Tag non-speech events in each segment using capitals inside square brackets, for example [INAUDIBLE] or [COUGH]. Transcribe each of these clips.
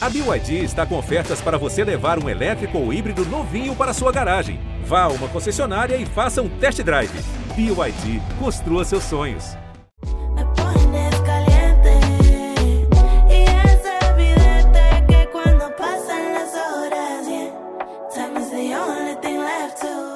A BYD está com ofertas para você levar um elétrico ou híbrido novinho para sua garagem. Vá a uma concessionária e faça um test drive. BYD, construa seus sonhos.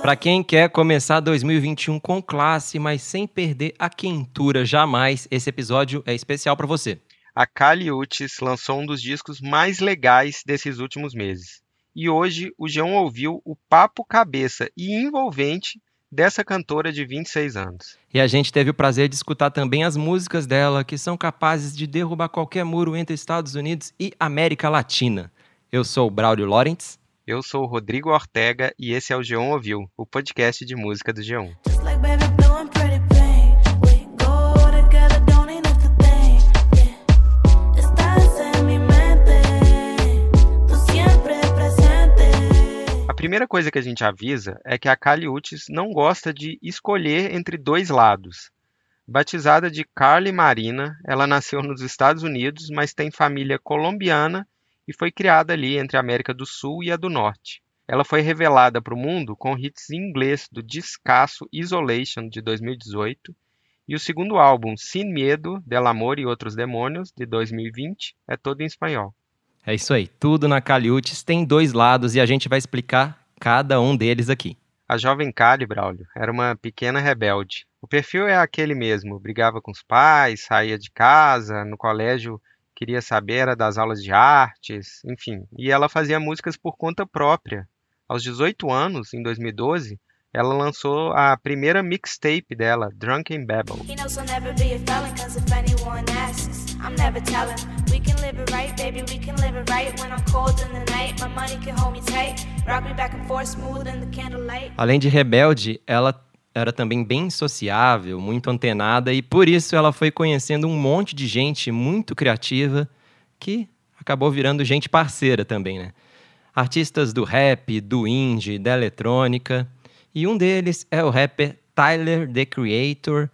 Para quem quer começar 2021 com classe, mas sem perder a quentura jamais, esse episódio é especial para você a Caliutes lançou um dos discos mais legais desses últimos meses. E hoje o João ouviu o papo cabeça e envolvente dessa cantora de 26 anos. E a gente teve o prazer de escutar também as músicas dela, que são capazes de derrubar qualquer muro entre Estados Unidos e América Latina. Eu sou o Braulio Lawrence. Eu sou o Rodrigo Ortega e esse é o João Ouvil, Ouviu, o podcast de música do G1. Primeira coisa que a gente avisa é que a Kali Uchis não gosta de escolher entre dois lados. Batizada de Carly Marina, ela nasceu nos Estados Unidos, mas tem família colombiana e foi criada ali entre a América do Sul e a do Norte. Ela foi revelada para o mundo com hits em inglês do discasso Isolation de 2018 e o segundo álbum Sin Miedo, Del Amor e Outros Demônios de 2020 é todo em espanhol. É isso aí, tudo na Caliutes tem dois lados e a gente vai explicar cada um deles aqui. A jovem Kali, Braulio, era uma pequena rebelde. O perfil é aquele mesmo, brigava com os pais, saía de casa, no colégio queria saber era das aulas de artes, enfim. E ela fazia músicas por conta própria. Aos 18 anos, em 2012, ela lançou a primeira mixtape dela, Drunken Babble. He knows I'll We can live it right, baby, we can live it right. When I'm cold in the night, my money can hold me tight. Rock me back and forth, smooth in the candlelight. Além de rebelde, ela era também bem sociável, muito antenada e por isso ela foi conhecendo um monte de gente muito criativa que acabou virando gente parceira também, né? Artistas do rap, do indie, da eletrônica. E um deles é o rapper Tyler The Creator.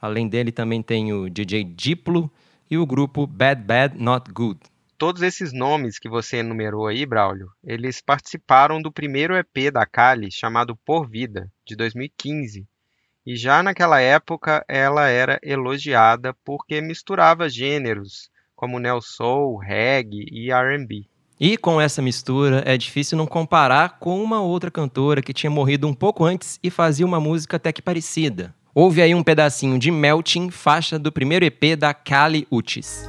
Além dele também tem o DJ Diplo e o grupo Bad Bad Not Good. Todos esses nomes que você enumerou aí, Braulio, eles participaram do primeiro EP da Kali, chamado Por Vida, de 2015. E já naquela época ela era elogiada porque misturava gêneros como neo soul, reggae e R&B. E com essa mistura, é difícil não comparar com uma outra cantora que tinha morrido um pouco antes e fazia uma música até que parecida. Houve aí um pedacinho de Melting, faixa do primeiro EP da Kali Uchis.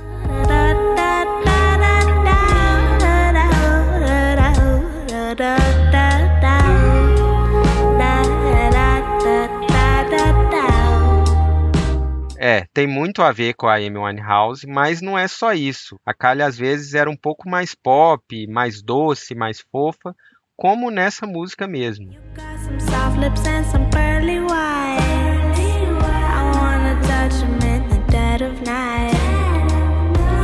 É, tem muito a ver com a Amy Winehouse, mas não é só isso. A Kylie às vezes era um pouco mais pop, mais doce, mais fofa, como nessa música mesmo. Got some soft lips and some pearly white. I wanna touch 'em in the dead of night.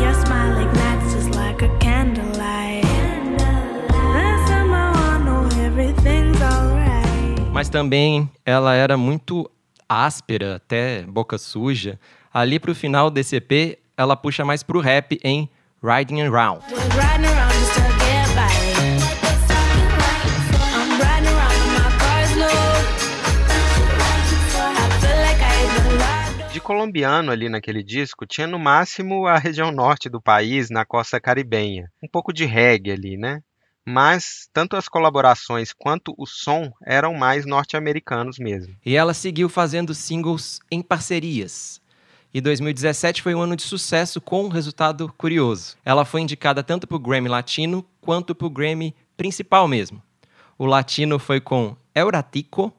Your smile ignites just like a candlelight. Then somehow I know everything's alright. Mas também ela era muito áspera, até boca suja. Ali pro final desse EP, ela puxa mais pro rap em Riding Around. Riding colombiano ali naquele disco, tinha no máximo a região norte do país, na costa caribenha. Um pouco de reggae ali, né? Mas tanto as colaborações quanto o som eram mais norte-americanos mesmo. E ela seguiu fazendo singles em parcerias. E 2017 foi um ano de sucesso com um resultado curioso. Ela foi indicada tanto para o Grammy Latino quanto para o Grammy principal mesmo. O latino foi com Euratico,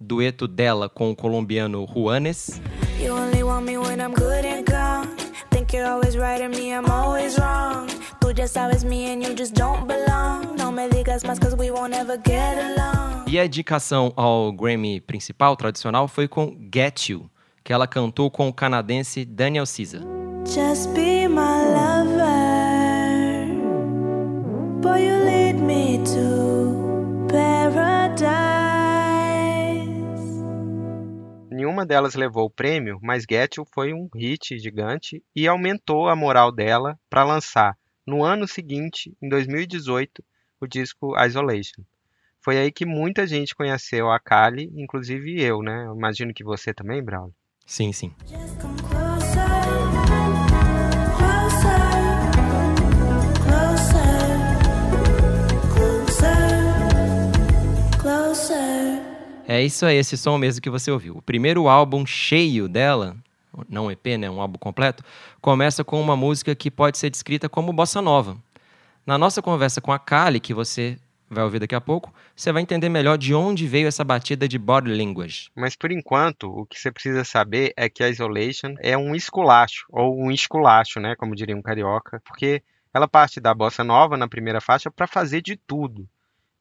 dueto dela com o colombiano Juanes. I'm good and calm. Think you're always right and me, I'm always wrong. Tú já sabes me and you just don't belong. No me digas más cause we won't ever get along. E a indicação ao Grammy principal, tradicional, foi com Get You, que ela cantou com o canadense Daniel Caesar. Just be my lover. Nenhuma delas levou o prêmio, mas Get You foi um hit gigante e aumentou a moral dela para lançar no ano seguinte, em 2018, o disco Isolation. Foi aí que muita gente conheceu a Kali, inclusive eu, né? Eu imagino que você também, Braulio. Sim, sim. Closer. É isso aí, esse som mesmo que você ouviu. O primeiro álbum cheio dela, não EP, né, um álbum completo, começa com uma música que pode ser descrita como bossa nova. Na nossa conversa com a Kali, que você vai ouvir daqui a pouco, você vai entender melhor de onde veio essa batida de body language. Mas por enquanto, o que você precisa saber é que a Isolation é um esculacho, ou um esculacho, né, como diria um carioca, porque ela parte da bossa nova na primeira faixa para fazer de tudo.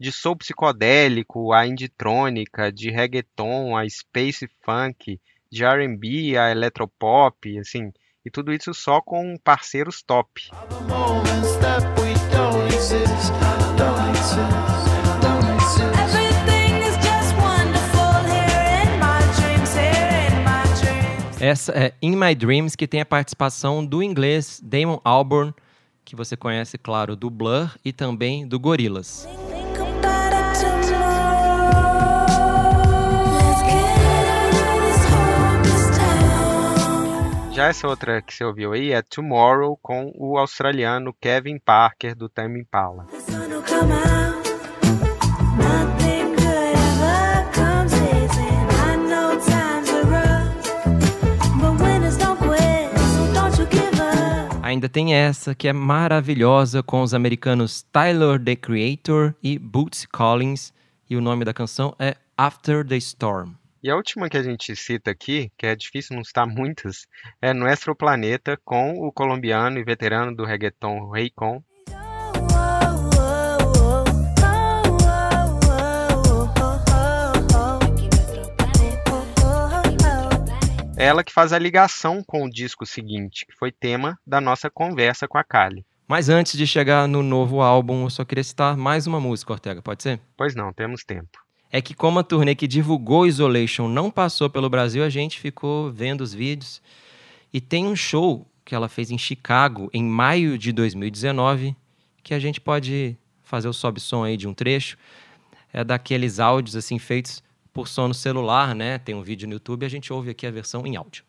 De soul psicodélico a indie-trônica, de reggaeton a space funk, de R&B a eletropop, assim, e tudo isso só com parceiros top. moments that we don't exist, don't exist, don't exist. Everything is just wonderful here in my dreams, here in my dreams. Essa é In My Dreams, que tem a participação do inglês Damon Albarn, que você conhece, claro, do Blur e também do Gorillaz. Já essa outra que você ouviu aí é Tomorrow com o australiano Kevin Parker do Tame Impala. Ainda tem essa que é maravilhosa com os americanos Tyler the Creator e Bootsy Collins, e o nome da canção é After the Storm. E a última que a gente cita aqui, que é difícil não citar muitas, é Nuestro Planeta com o colombiano e veterano do reggaeton Raycon. Ela que faz a ligação com o disco seguinte, que foi tema da nossa conversa com a Kali. Mas antes de chegar no novo álbum, eu só queria citar mais uma música, Ortega, pode ser? Pois não, temos tempo. É que como a turnê que divulgou Isolation não passou pelo Brasil, a gente ficou vendo os vídeos. E tem um show que ela fez em Chicago em maio de 2019, que a gente pode fazer o sobe-som aí de um trecho. É daqueles áudios assim feitos por som no celular, né? Tem um vídeo no YouTube, a gente ouve aqui a versão em áudio.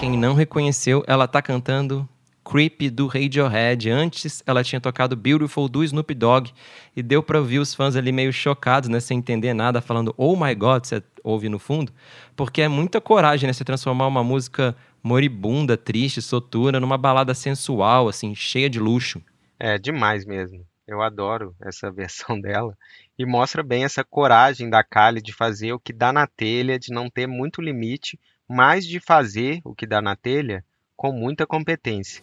Quem não reconheceu, ela tá cantando Creep do Radiohead. Antes, ela tinha tocado Beautiful do Snoop Dogg e deu pra ouvir os fãs ali meio chocados, né, sem entender nada, falando "Oh my God", você ouve no fundo, porque é muita coragem, né, você transformar uma música moribunda, triste, soturna numa balada sensual, assim, cheia de luxo. É demais mesmo. Eu adoro essa [LAUGHS] versão dela e mostra bem essa coragem da Kali de fazer o que dá na telha, de não ter muito limite, mas de fazer o que dá na telha com muita competência.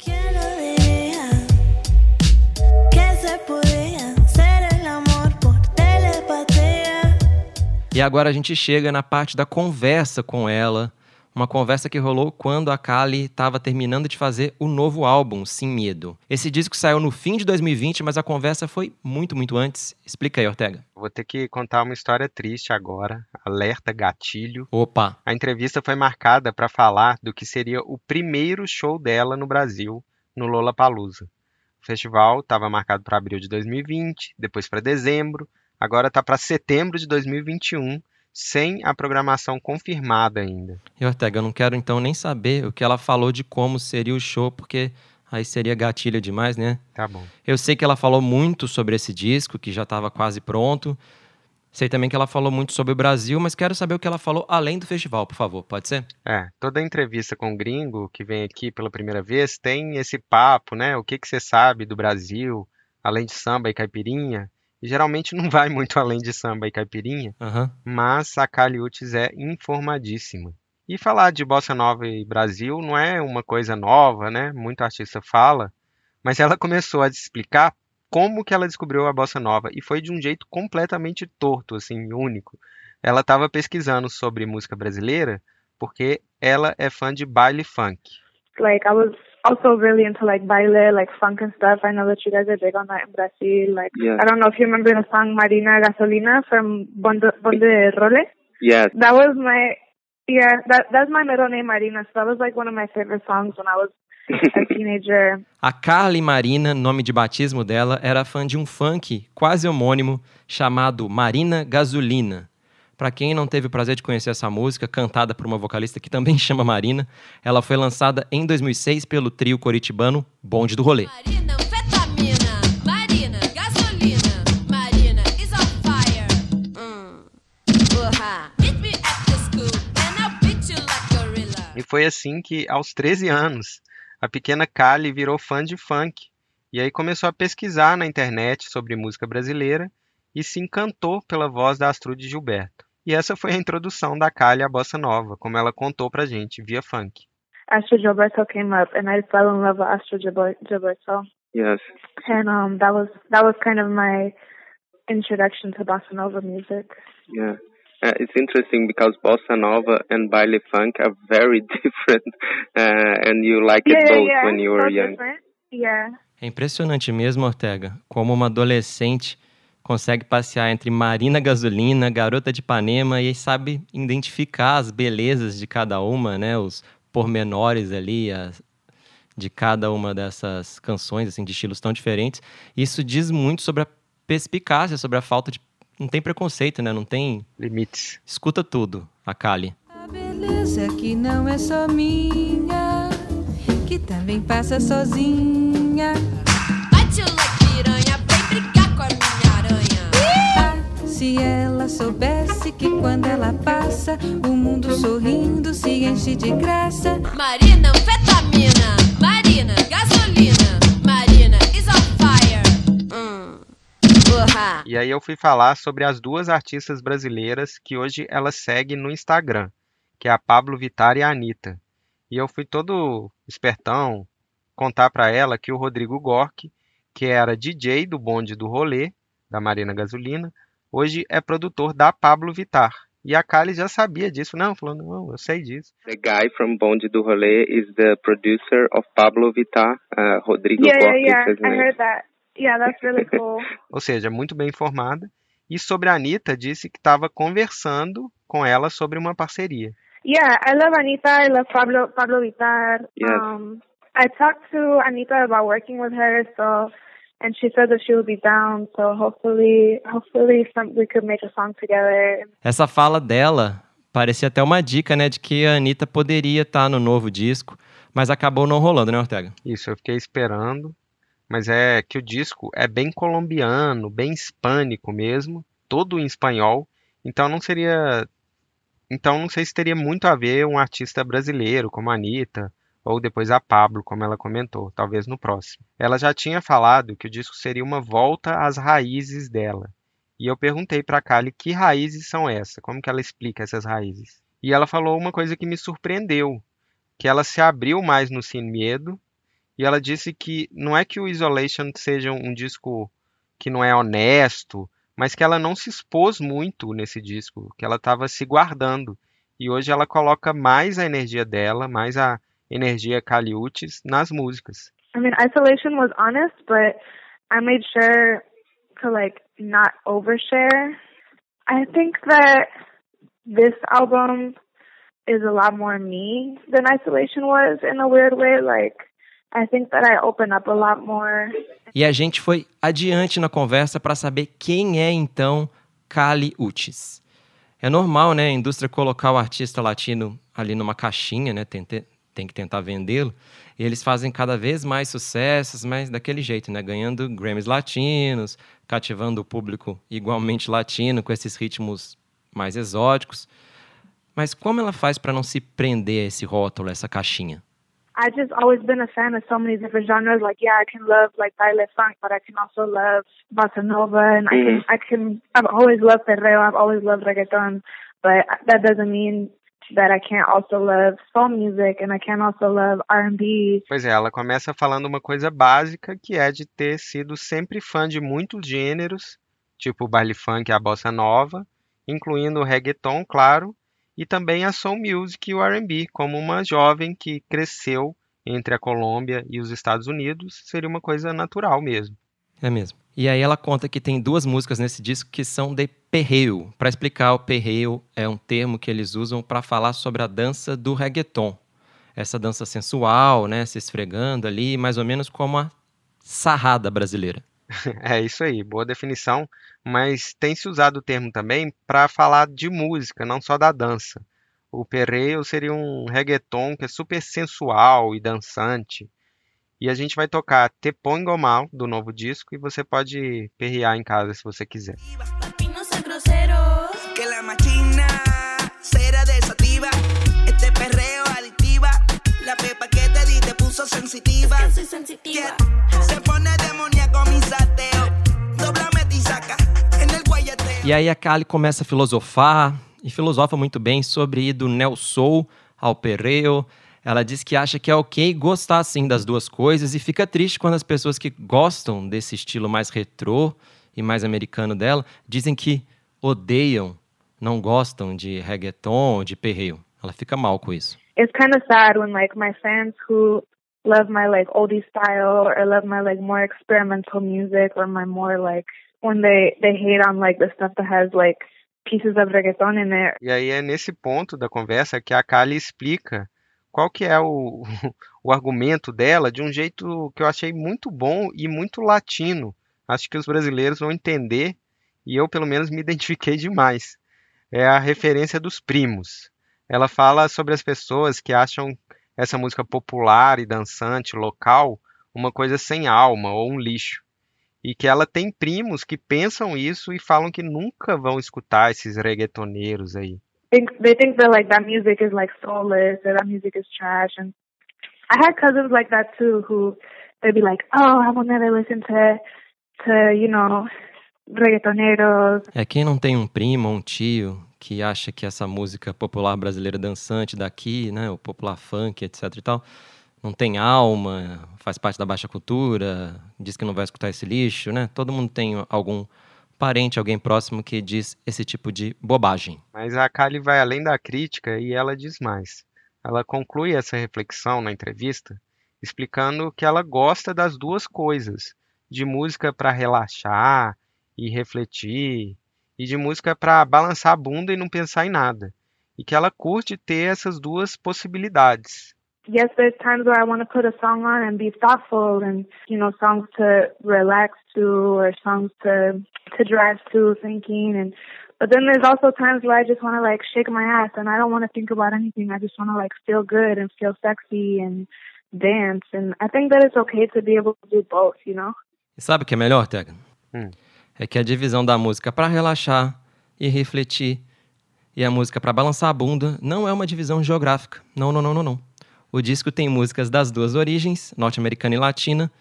E agora a gente chega na parte da conversa com ela, uma conversa que rolou quando a Kali estava terminando de fazer o novo álbum, Sem Medo. Esse disco saiu no fim de 2020, mas a conversa foi muito, muito antes. Explica aí, Ortega. Vou ter que contar uma história triste agora. Alerta gatilho. Opa, A entrevista foi marcada para falar do que seria o primeiro show dela no Brasil, no Lollapalooza. O festival estava marcado para abril de 2020, depois para dezembro, agora está para setembro de 2021, sem a programação confirmada ainda. e Ortega, eu não quero então nem saber o que ela falou de como seria o show, porque aí seria gatilho demais, né? Tá bom. Eu sei que ela falou muito sobre esse disco, que já estava quase pronto. Sei também que ela falou muito sobre o Brasil, mas quero saber o que ela falou além do festival, por favor, pode ser? É, toda entrevista com o gringo que vem aqui pela primeira vez tem esse papo, né? O que que você sabe do Brasil, além de samba e caipirinha? Geralmente não vai muito [LAUGHS] além de samba e caipirinha, Aham. mas a Kali Uchis é informadíssima. E falar de bossa nova e Brasil não é uma coisa nova, né? Muito artista fala, mas ela começou a explicar como que ela descobriu a bossa nova e foi de um jeito completamente torto, assim, único. Ela estava pesquisando sobre música brasileira porque ela é fã de baile funk. like I was also really into like baile, like funk and stuff. I know that you guys are big on that in Brazil. Like, Yeah. I don't know if you remember the song Marina Gasolina from Bonde, Bonde Role. Yes. That was my, yeah, that that's my middle name, Marina. So that was like one of my favorite songs when I was a [LAUGHS] teenager. A Carly Marina, nome de batismo dela, era fã de um funk quase homônimo chamado Marina Gasolina. Para quem não teve o prazer de conhecer essa música, cantada por uma vocalista que também [LAUGHS] chama Marina, ela foi lançada em 2006 pelo trio coritibano Bonde do Rolê. Marina, anfetamina. Marina, gasolina. Marina is on fire. Meet me at the school and I'll beat you like gorilla. E foi assim que, aos 13 anos, a pequena Kali virou fã de funk. E aí começou a pesquisar na internet sobre música brasileira e se encantou pela voz da Astrude Gilberto. E essa foi a introdução da Kali à bossa nova, como ela contou pra gente via funk. Astro Gilberto came up, and I fell in love with Astro Gilber- Gilberto. Yes. And um, that was that was kind of my introduction to bossa nova music. Yeah. Uh, it's interesting because bossa nova and baile funk are very [LAUGHS] different, uh, and you like it yeah, both yeah, when you were so young. different. Yeah. É impressionante mesmo, Ortega, como uma adolescente consegue passear entre Marina Gasolina, Garota de Ipanema e sabe identificar as belezas de cada uma, né? Os pormenores ali as- de cada uma dessas canções, assim, de estilos tão diferentes. Isso diz muito sobre a perspicácia, sobre a falta de... Não tem preconceito, né? Não tem... Limites. Escuta tudo, a Kali. A beleza que não é só minha, que também passa sozinha. Se ela soubesse que quando ela passa, o mundo sorrindo se enche de graça. Marina, anfetamina. Marina, gasolina. Marina is on fire. Uh-huh. E aí eu fui falar sobre as duas artistas brasileiras que hoje ela segue no Instagram, que é a Pablo Vittar e a Anitta. E eu fui todo espertão contar pra ela que o Rodrigo Gork, que era DJ do bonde do rolê, da Marina Gasolina, hoje é produtor da Pablo Vittar. E a Kali já sabia disso. Não, falou, não, eu sei disso. The guy from Bonde do Rolê is the producer of Pablo Vittar, uh, Rodrigo Yeah, yeah, is yeah. his I name. heard that. Yeah, that's really [LAUGHS] cool. Ou seja, muito bem informada. E sobre a Anitta, disse que estava conversando com ela sobre uma parceria. Yeah, I love Anita. I love Pablo Pablo Vitar. Yes. Um, I talked to Anita about working with her, so and she said that she would be down. So hopefully, hopefully, some we could make a song together. Essa fala dela parecia até uma dica, né? De que a Anitta poderia estar no novo disco, mas acabou não rolando, né, Ortega? Isso, eu fiquei esperando, mas é que o disco é bem colombiano, bem hispânico mesmo, todo em espanhol, então não seria. Então não sei se teria muito a ver um artista brasileiro como a Anitta, ou depois a Pablo, como ela comentou, talvez no próximo. Ela já tinha falado que o disco seria uma volta às raízes dela. E eu perguntei para Kali que raízes são essas, como que ela explica essas raízes. E ela falou uma coisa que me surpreendeu, que ela se abriu mais no Sin Medo, e ela disse que não é que o Isolation seja um disco que não é honesto, mas que ela não se expôs muito nesse disco, que ela estava se guardando. E hoje ela coloca mais a energia dela, mais a energia Caliutes nas músicas. I mean, isolation was honest, but I made sure to like not overshare. I think that this album is a lot more me than isolation was in a weird way. Like, I think that I open up a lot more. E a gente foi adiante na conversa para saber quem é então Kali Uchis. É normal, né, a indústria colocar o artista latino ali numa caixinha, né, tem, te- tem que tentar vendê-lo. E eles fazem cada vez mais sucessos, mas daquele jeito, né, ganhando Grammys latinos, cativando o público igualmente latino com esses ritmos mais exóticos. Mas como ela faz para não se prender a esse rótulo, a essa caixinha? I just always been a fan of so many different genres. Like, yeah, I can love like baile funk, but I can also love bossa nova, and I can, I can. I've always loved perreo. I've always loved reggaeton, but that doesn't mean that I can't also love soul music and I can also love R&B. Pois é, ela começa falando uma coisa básica, que é de ter sido sempre fã de muitos gêneros, tipo o baile funk e a bossa nova, incluindo o reggaeton, claro, e também a soul music e o R&B, como uma jovem que cresceu entre a Colômbia e os Estados Unidos, seria uma coisa natural mesmo. É mesmo. E aí ela conta que tem duas músicas nesse disco que são de perreo. Para explicar, o perreo é um termo que eles usam para falar sobre a dança do reggaeton. Essa dança sensual, né, se esfregando ali, mais ou menos como a sarrada brasileira. [LAUGHS] É isso aí, boa definição, mas tem se usado o termo também para falar de música, não só da dança. O perreo seria um reggaeton que é super sensual e dançante. E a gente vai tocar Te Pongo Mal, do novo disco, e você pode perrear em casa se você quiser. Que sensitiva. Se pone demoníaco mi sateo. Doblame y saca en el guayeteo. E aí a Kali começa a filosofar, e filosofa muito bem sobre ir do neo soul ao perreo. Ela diz que acha que é ok gostar assim das duas coisas e fica triste quando as pessoas que gostam desse estilo mais retrô e mais americano dela dizem que odeiam, não gostam de reggaeton, de perreo. Ela fica mal com isso. It's kind of sad when like my fans who love my like oldie style or love my like more experimental music or my more like when they they hate on like the stuff that has like pieces of reggaeton in it E aí é nesse ponto da conversa que a Kali explica qual que é o, [LAUGHS] o argumento dela de um jeito que eu achei muito bom e muito latino. Acho que os brasileiros vão entender e eu pelo menos me [LAUGHS] identifiquei demais. É a referência dos primos. Ela fala sobre as pessoas que acham essa música popular e dançante local uma coisa sem alma ou um lixo. E que ela tem primos que pensam isso e falam que nunca vão escutar esses reggaetoneiros aí. Think they think that like that music is like soulless or that music is trash and I had cousins like that too who they'd be like, Oh, I will never listen to to, you know, reggaetoneros É quem não tem um primo ou um tio que acha que essa música popular brasileira dançante daqui, né, o popular funk, etc e tal, não tem alma, faz parte da baixa cultura, diz que não vai escutar esse lixo, né? Todo mundo tem algum parente, alguém próximo que diz esse tipo de bobagem. Mas a Kali vai além da crítica e ela diz mais. Ela conclui essa reflexão na entrevista explicando que ela gosta das duas coisas, de música para relaxar e refletir, e de música para balançar a bunda e não pensar em nada. E que ela curte ter essas duas possibilidades. Yes, there's times where I want to put a song on and be thoughtful and, you know, songs to relax to or songs to, to drive to thinking and, but then there's also times where I just want to like shake my ass and I don't want to think about anything. I just want to like feel good and feel sexy and dance. And I think that it's okay to be able to do both, you know? E sabe o que é melhor, Tega? Hum. É que a divisão da música para relaxar e refletir e a música para balançar a bunda não é uma divisão geográfica. Não, não, não, não, não. O disco tem músicas das duas origens, norte-americana e latina,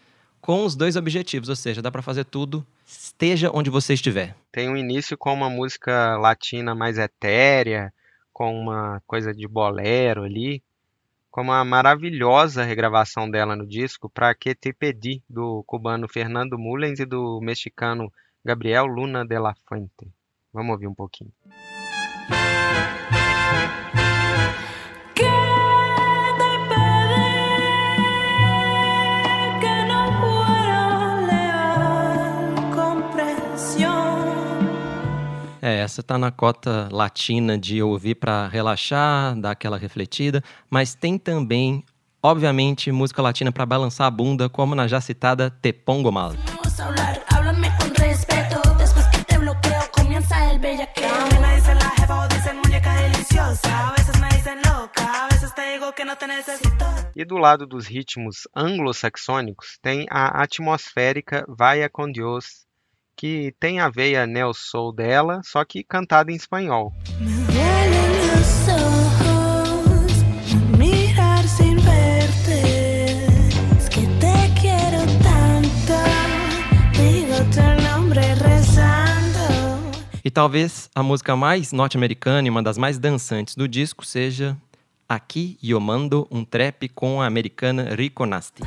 com os dois objetivos, ou seja, dá para fazer tudo, esteja onde você estiver. Tem um início com uma música latina mais etérea, com uma coisa de bolero ali, com uma maravilhosa regravação dela no disco para Que Te Pedi, do cubano Fernando Mullens e do mexicano Gabriel Luna de la Fuente. Vamos ouvir um pouquinho. É, essa tá na cota latina de ouvir para relaxar, dar aquela refletida, mas tem também, obviamente, música latina para balançar a bunda, como na já citada Te Pongo Mal. E do lado dos ritmos anglo-saxônicos tem a atmosférica Vaya con Dios, que tem a veia neo-soul dela, só que cantada em espanhol. E talvez a música mais norte-americana e uma das mais dançantes do disco seja Aqui Eu Mando um Trap com a americana Rico Nasty.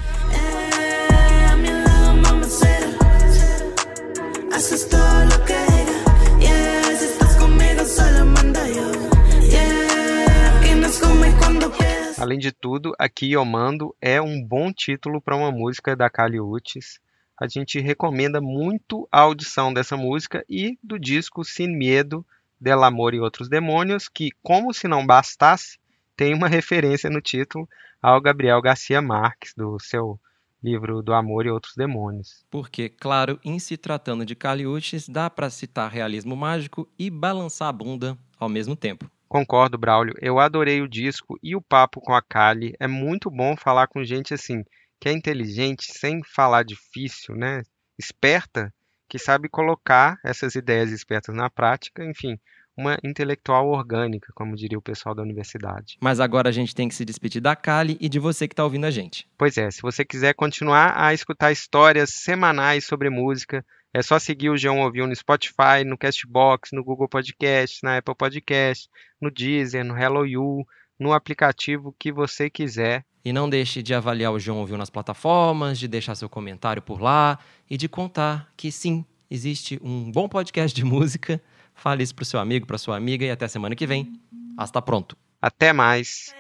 Além de tudo, aqui Eu Mando é um bom título para uma música da Kali Uchis. A gente recomenda muito a audição dessa música e do disco Sin Miedo, Del Amor e Outros Demônios, que, como se não bastasse, tem uma [LAUGHS] referência no título ao Gabriel Garcia Marques, do seu livro Do Amor e Outros Demônios. Porque, claro, em se tratando de Caliutes, dá para citar realismo mágico e balançar a bunda ao mesmo tempo. Concordo, Braulio. Eu adorei o disco e o papo com a Kali. É muito bom falar com gente assim, que é inteligente, sem falar difícil, né? Esperta, que sabe colocar essas ideias espertas na prática, enfim, uma intelectual orgânica, como diria o pessoal da universidade. Mas agora a gente tem que se despedir da Kali e de você que está ouvindo a gente. Pois é, se você quiser continuar a escutar histórias semanais sobre música, é só seguir o João Ouviu no Spotify, no Castbox, no Google Podcast, na Apple Podcast, no Deezer, no Hello You, no aplicativo que você quiser. E não deixe de avaliar o João Ouviu nas plataformas, de deixar seu comentário por lá e de contar que sim, existe um bom podcast de música. Fale isso pro seu amigo, pra sua amiga e até semana que vem. Hasta pronto. Até mais.